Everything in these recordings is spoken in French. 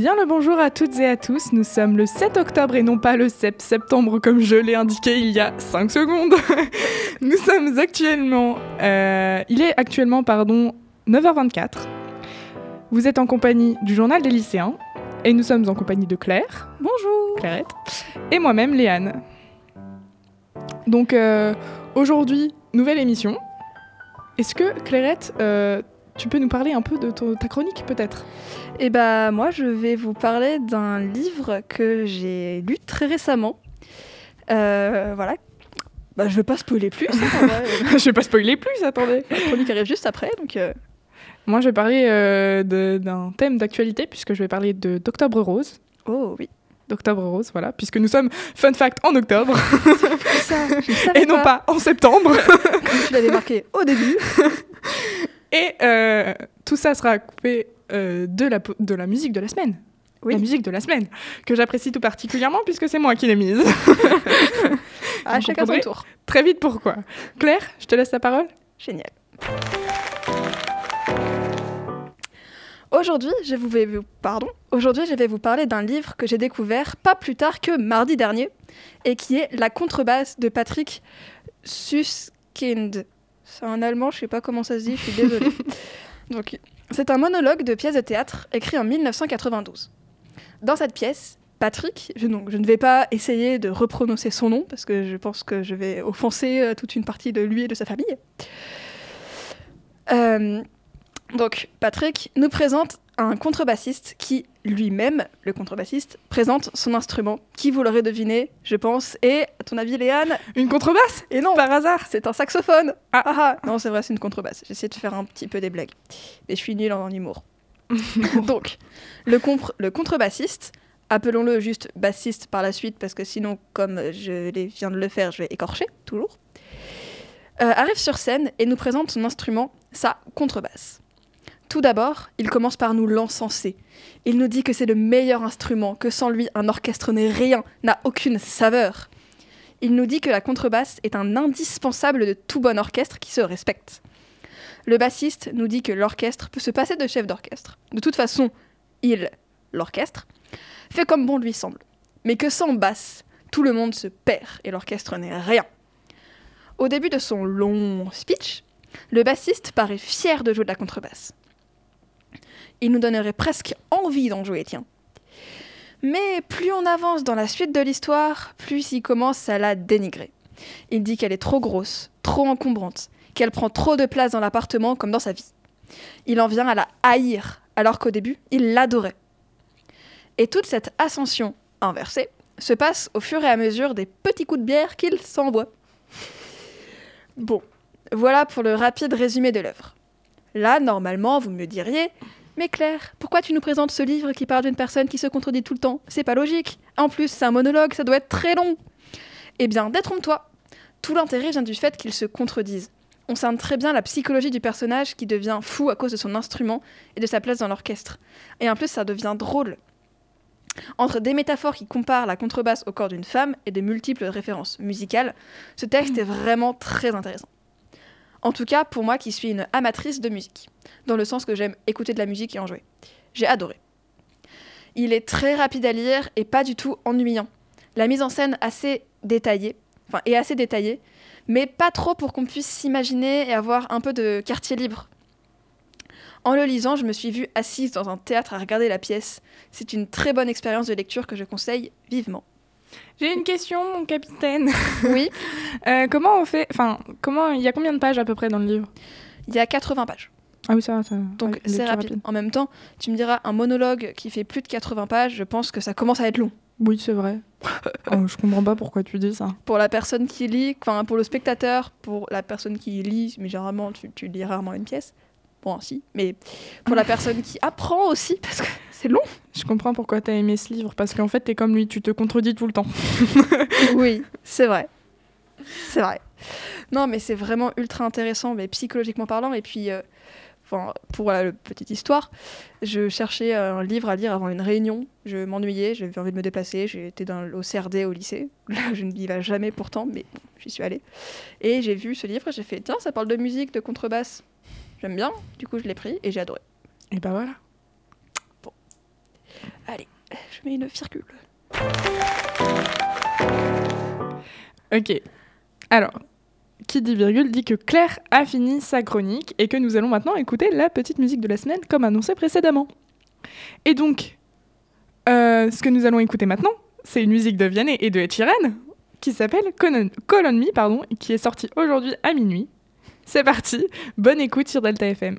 Bien le bonjour à toutes et à tous, nous sommes le 7 octobre et non pas le 7 septembre comme je l'ai indiqué il y a 5 secondes. nous sommes actuellement, euh, il est actuellement pardon 9h24. Vous êtes en compagnie du journal des lycéens et nous sommes en compagnie de Claire. Bonjour. Clarette. Et moi-même Léane. Donc euh, aujourd'hui, nouvelle émission. Est-ce que Clairette, euh, tu peux nous parler un peu de ton- ta chronique peut-être? Et bah moi je vais vous parler d'un livre que j'ai lu très récemment. Euh, voilà. Bah, je vais pas spoiler plus. hein. Je vais pas spoiler plus, attendez. La chronique arrive juste après, donc euh, Moi, je vais parler euh, d'un thème d'actualité puisque je vais parler de d'Octobre Rose. oh oui. D'Octobre Rose, voilà, puisque nous sommes, fun fact, en octobre Ça, je ne savais et non pas en septembre. comme tu l'avais marqué au début. Et euh, tout ça sera coupé euh, de, la, de la musique de la semaine. Oui. La musique de la semaine, que j'apprécie tout particulièrement puisque c'est moi qui l'ai mise. À chacun son tour. Très vite pourquoi. Claire, je te laisse la parole. Génial. Aujourd'hui, je vous vais vous pardon. Aujourd'hui, je vais vous parler d'un livre que j'ai découvert pas plus tard que mardi dernier et qui est La contrebasse de Patrick Suskind. C'est un allemand, je sais pas comment ça se dit, je suis désolée. Donc, c'est un monologue de pièce de théâtre écrit en 1992. Dans cette pièce, Patrick, je, donc, je ne vais pas essayer de reprononcer son nom parce que je pense que je vais offenser euh, toute une partie de lui et de sa famille. Euh, donc, Patrick nous présente un contrebassiste qui, lui-même, le contrebassiste, présente son instrument, qui, vous l'aurez deviné, je pense, est, à ton avis, Léane Une contrebasse? Et non, Par hasard c'est un saxophone Ah. ah, ah. Non, c'est vrai, c'est une contrebasse. J'essaie de faire un petit peu des blagues. Mais je suis nulle en humour. donc, le, contrebassiste, appelons-le juste bassiste par la suite, parce que sinon, comme je viens de le faire, je vais écorcher, toujours, euh, arrive sur scène et nous présente son instrument, sa contrebasse. Tout d'abord, il commence par nous l'encenser. Il nous dit que c'est le meilleur instrument, que sans lui, un orchestre n'est rien, n'a aucune saveur. Il nous dit que la contrebasse est un indispensable de tout bon orchestre qui se respecte. Le bassiste nous dit que l'orchestre peut se passer de chef d'orchestre. De toute façon, il, l'orchestre, fait comme bon lui semble. Mais que sans basse, tout le monde se perd et l'orchestre n'est rien. Au début de son long speech, le bassiste paraît fier de jouer de la contrebasse. Il nous donnerait presque envie d'en jouer, tiens. Mais plus on avance dans la suite de l'histoire, plus il commence à la dénigrer. Il dit qu'elle est trop grosse, trop encombrante, qu'elle prend trop de place dans l'appartement comme dans sa vie. Il en vient à la haïr, alors qu'au début, il l'adorait. Et toute cette ascension inversée se passe au fur et à mesure des petits coups de bière qu'il s'envoie. Bon, voilà pour le rapide résumé de l'œuvre. Là, normalement, vous me diriez mais Claire, pourquoi tu nous présentes ce livre qui parle d'une personne qui se contredit tout le temps? C'est pas logique. En plus, c'est un monologue, ça doit être très long. Eh bien, détrompe-toi. Tout l'intérêt vient du fait qu'ils se contredisent. On cerne très bien la psychologie du personnage qui devient fou à cause de son instrument et de sa place dans l'orchestre. Et en plus, ça devient drôle. Entre des métaphores qui comparent la contrebasse au corps d'une femme et de multiples références musicales, ce texte est vraiment très intéressant. En tout cas, pour moi qui suis une amatrice de musique, dans le sens que j'aime écouter de la musique et en jouer. J'ai adoré. Il est très rapide à lire et pas du tout ennuyant. La mise en scène assez détaillée, enfin est assez détaillée, mais pas trop pour qu'on puisse s'imaginer et avoir un peu de quartier libre. En le lisant, je me suis vue assise dans un théâtre à regarder la pièce. C'est une très bonne expérience de lecture que je conseille vivement. J'ai une question, mon capitaine. Oui, Euh, comment on fait Enfin, comment il y a combien de pages à peu près dans le livre? Il y a 80 pages. Ah oui, ça, va, ça. Donc ouais, c'est rapide. En même temps, tu me diras, un monologue qui fait plus de 80 pages, je pense que ça commence à être long. Oui, c'est vrai. Oh, je comprends pas pourquoi tu dis ça. Pour la personne qui lit, enfin pour le spectateur, pour la personne qui lit, mais généralement tu, tu lis rarement une pièce. Bon, si, mais pour la personne qui apprend aussi, parce que c'est long. Je comprends pourquoi t'as aimé ce livre, parce qu'en fait, t'es comme lui, tu te contredis tout le temps. Oui, c'est vrai. C'est vrai. Non, mais c'est vraiment ultra intéressant, mais psychologiquement parlant. Et puis, euh, enfin, pour voilà, la petite histoire, je cherchais un livre à lire avant une réunion. Je m'ennuyais, j'avais envie de me déplacer. J'étais dans, au CRD au lycée. Là, je n'y vais jamais pourtant, mais bon, j'y suis allée. Et j'ai vu ce livre, j'ai fait, tiens, ça parle de musique, de contrebasse. J'aime bien. Du coup, je l'ai pris et j'ai adoré. Et bah voilà. Allez, je mets une virgule. Ok. Alors, qui dit virgule dit que Claire a fini sa chronique et que nous allons maintenant écouter la petite musique de la semaine comme annoncé précédemment. Et donc, euh, ce que nous allons écouter maintenant, c'est une musique de Vianney et de Ed qui s'appelle Call on Me, pardon, qui est sortie aujourd'hui à minuit. C'est parti, bonne écoute sur Delta FM.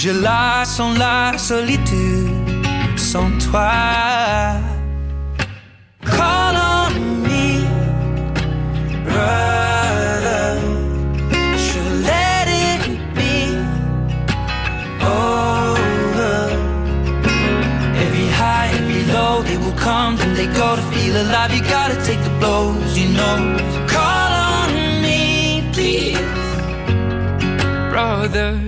Je la sens la solitude sans toi. Call on me, brother. Should let it be over. Every high, every low, they will come, then they go to feel alive. You gotta take the blows, you know. Call on me, please, Brother.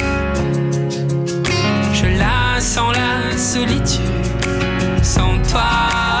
Sens la solitude sans toi.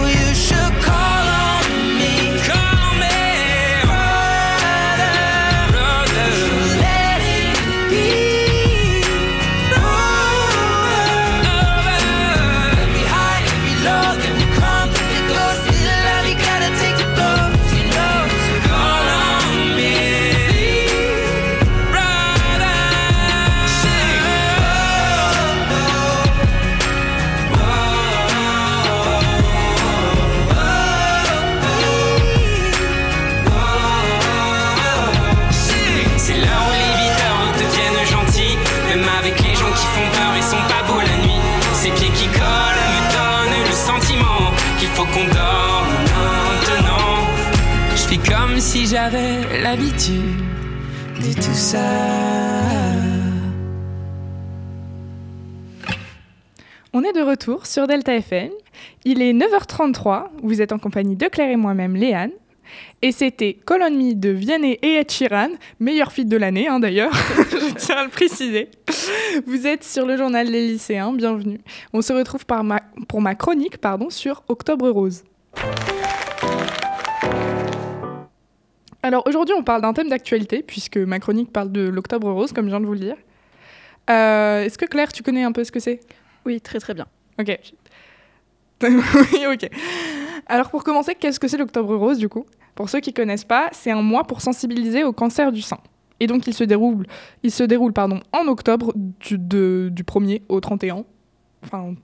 Si j'avais l'habitude de tout ça. On est de retour sur Delta FM. Il est 9h33. Vous êtes en compagnie de Claire et moi-même, Léane. Et c'était on Me de Vianney et Ed Sheeran, meilleur feat de l'année hein, d'ailleurs, je tiens à le préciser. Vous êtes sur le journal des lycéens, bienvenue. On se retrouve pour ma chronique pardon, sur Octobre Rose. Alors aujourd'hui on parle d'un thème d'actualité, puisque ma chronique parle de l'Octobre Rose, comme je viens de vous le dire. Euh, Est-ce que Claire, tu connais un peu ce que c'est? Oui, très très bien. Ok. oui, ok. Alors pour commencer, qu'est-ce que c'est l'Octobre Rose du coup? Pour ceux qui connaissent pas, c'est un mois pour sensibiliser au cancer du sein. Et donc il se déroule, il se déroule pardon, en octobre du, de- du 1er au 31. Enfin,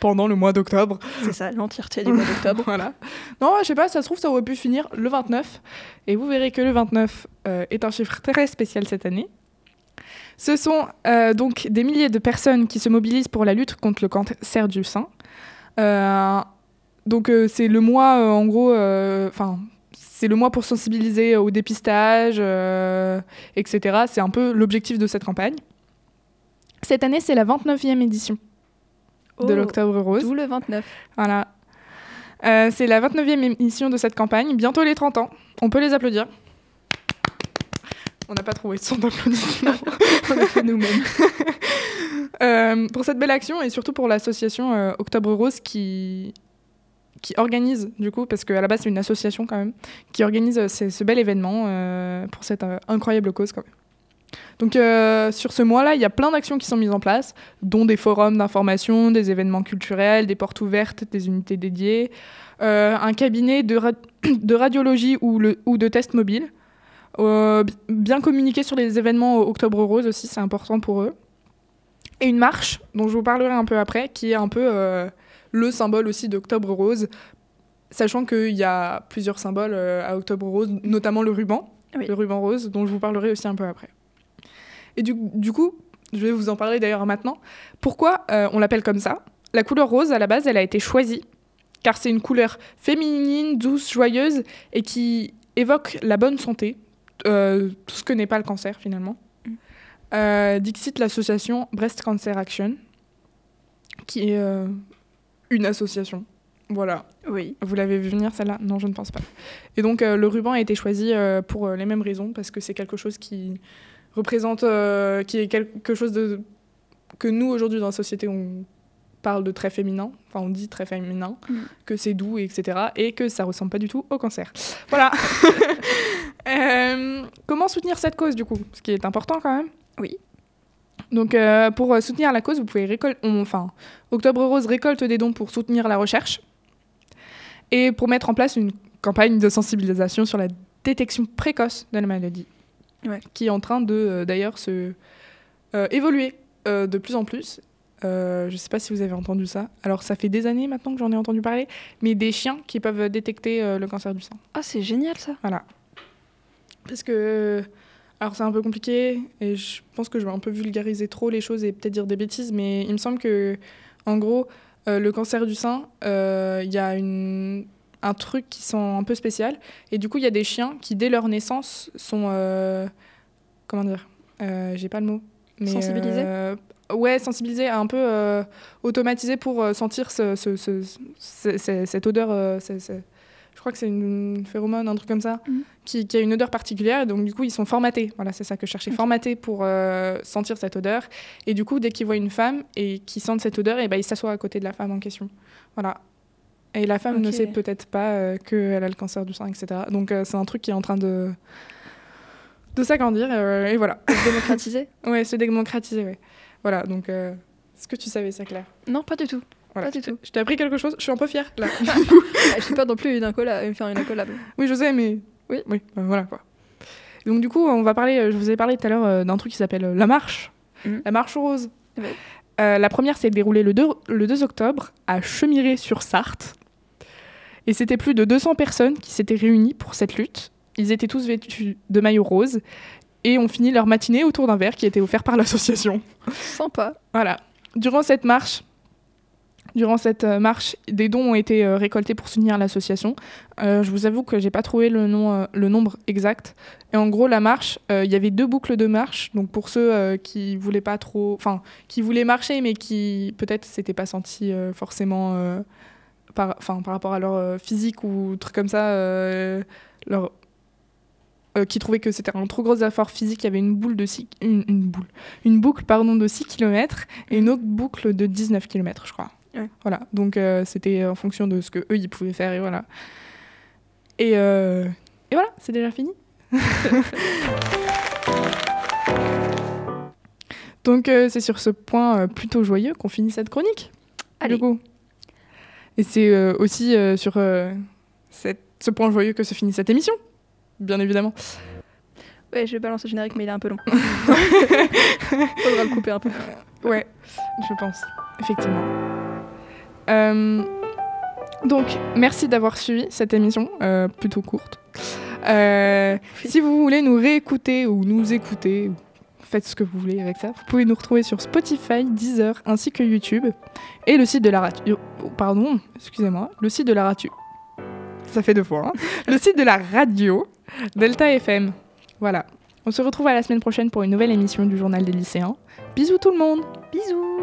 pendant le mois d'octobre. C'est ça, l'entièreté du mois d'octobre. Voilà. Non, je sais pas, ça se trouve, ça aurait pu finir le 29. Et vous verrez que le 29 euh, est un chiffre très spécial cette année. Ce sont euh, donc des milliers de personnes qui se mobilisent pour la lutte contre le cancer du sein. Euh, donc c'est le mois, en gros, enfin, c'est le mois pour sensibiliser au dépistage, etc. C'est un peu l'objectif de cette campagne. Cette année, c'est la 29e édition de l'Octobre Rose. D'où le 29. Voilà. Euh, c'est la 29e émission de cette campagne, bientôt les 30 ans. On peut les applaudir. On n'a pas trouvé de son d'applaudissement. On a fait nous-mêmes. Euh, pour cette belle action et surtout pour l'association euh, Octobre Rose qui, qui organise, du coup, parce qu'à la base c'est une association quand même, qui organise ce, bel événement pour cette incroyable cause quand même. Donc euh, sur ce mois-là, il y a plein d'actions qui sont mises en place, dont des forums d'information, des événements culturels, des portes ouvertes, des unités dédiées, euh, un cabinet de, ra- de radiologie ou, le, ou de tests mobiles. Euh, bi- bien communiquer sur les événements au Octobre Rose aussi, c'est important pour eux. Et une marche, dont je vous parlerai un peu après, qui est un peu le symbole aussi d'Octobre Rose, sachant qu'il y a plusieurs symboles à Octobre Rose, notamment le ruban, Oui. le ruban rose, dont je vous parlerai aussi un peu après. Et du, du coup, je vais vous en parler d'ailleurs maintenant. Pourquoi euh, on l'appelle comme ça? La couleur rose, à la base, elle a été choisie, car c'est une couleur féminine, douce, joyeuse, et qui évoque la bonne santé, euh, tout ce que n'est pas le cancer finalement. Euh, Dixit l'association Breast Cancer Action, qui est euh, une association. Voilà. Oui. Vous l'avez vu venir celle-là? Non, je ne pense pas. Et donc euh, le ruban a été choisi euh, pour euh, les mêmes raisons, parce que c'est quelque chose qui représente, euh, qui est quelque chose de que nous aujourd'hui dans la société on parle de très féminin, enfin on dit très féminin, Mm. que c'est doux, etc. Et que ça ressemble pas du tout au cancer. Voilà. Euh, comment soutenir cette cause du coup? Ce qui est important quand même. Oui. Donc euh, pour soutenir la cause, vous pouvez récolter, enfin Octobre Rose récolte des dons pour soutenir la recherche et pour mettre en place une campagne de sensibilisation sur la détection précoce de la maladie, Ouais. qui est en train de euh, d'ailleurs se euh, évoluer euh, de plus en plus. Euh, je ne sais pas si vous avez entendu ça. Alors ça fait des années maintenant que j'en ai entendu parler, mais des chiens qui peuvent détecter euh, le cancer du sein. Ah, c'est génial ça. Voilà. Parce que alors c'est un peu compliqué et je pense que je vais un peu vulgariser trop les choses et peut-être dire des bêtises, mais il me semble que en gros euh, le cancer du sein, il y a une un truc qui sont un peu spécial. Et du coup il y a des chiens qui dès leur naissance sont euh, comment dire Euh, j'ai pas le mot mais Sensibilisés euh, ouais sensibilisés un peu automatisés pour sentir ce, ce- ce- ce- ce- cette odeur je crois que c'est une phéromone un truc comme ça Mhm. qui, qui a une odeur particulière. Et donc du coup ils sont formatés. Voilà c'est ça que je cherchais. Formatés pour euh, sentir cette odeur. Et du coup dès qu'ils voient une femme et qu'ils sentent cette odeur et ben ils s'assoient à côté de la femme en question. Voilà et la femme ne sait peut-être pas euh, qu'elle a le cancer du sein etc donc euh, c'est un truc qui est en train de de s'agrandir euh, et voilà Démocratisé ouais se démocratiser ouais voilà donc euh, est-ce que tu savais ça Claire? Non, pas du tout. voilà. Pas du tout. je t'ai appris quelque chose je suis un peu fière là je suis pas non plus une incollable. Faire une incollable. Oui, je sais, mais oui, oui, ben voilà quoi. Donc du coup, on va parler. Je vous ai parlé tout à l'heure d'un truc qui s'appelle la marche, Mhm. la marche rose. Ouais. La première s'est déroulée le 2, le 2 octobre à Chemiré-sur-Sarthe, et c'était plus de 200 personnes qui s'étaient réunies pour cette lutte. Ils étaient tous vêtus de maillots roses et ont fini leur matinée autour d'un verre qui était offert par l'association. Sympa. Voilà. Durant cette marche, durant cette euh, marche, des dons ont été euh, récoltés pour soutenir l'association. Euh, je vous avoue que j'ai pas trouvé le, nom, euh, le nombre exact. Et en gros, la marche, il y avait deux boucles de marche. Donc pour ceux qui voulaient pas trop, enfin, qui voulaient marcher, mais qui peut-être s'étaient pas sentis forcément par, enfin, par rapport à leur euh, physique ou trucs comme ça, euh, leur euh, qui trouvaient que c'était un trop gros effort physique, il y avait une boule de six, une, une boule, une boucle pardon de 6 km et une autre boucle de 19 km, je crois. Ouais. Voilà, donc euh, c'était en fonction de ce que eux ils pouvaient faire et voilà. Et, euh, et voilà, c'est déjà fini. donc c'est sur ce point plutôt joyeux qu'on finit cette chronique. Allez. Du coup. Et c'est euh, aussi euh, sur euh, cette- ce point joyeux que se finit cette émission, bien évidemment. Ouais, je vais balancer le générique, mais il est un peu long. Faudra le couper un peu. Ouais, je pense, effectivement. Euh, donc, merci d'avoir suivi cette émission, euh, plutôt courte. Euh, Oui. Si vous voulez nous réécouter ou nous écouter, ou faites ce que vous voulez avec ça, vous pouvez nous retrouver sur Spotify, Deezer, ainsi que YouTube, et le site de la radio. oh, Pardon, excusez-moi, le site de la radio. Ça fait deux fois. hein. le site de la radio, Delta FM. Voilà. On se retrouve à la semaine prochaine pour une nouvelle émission du Journal des lycéens. Bisous tout le monde Bisous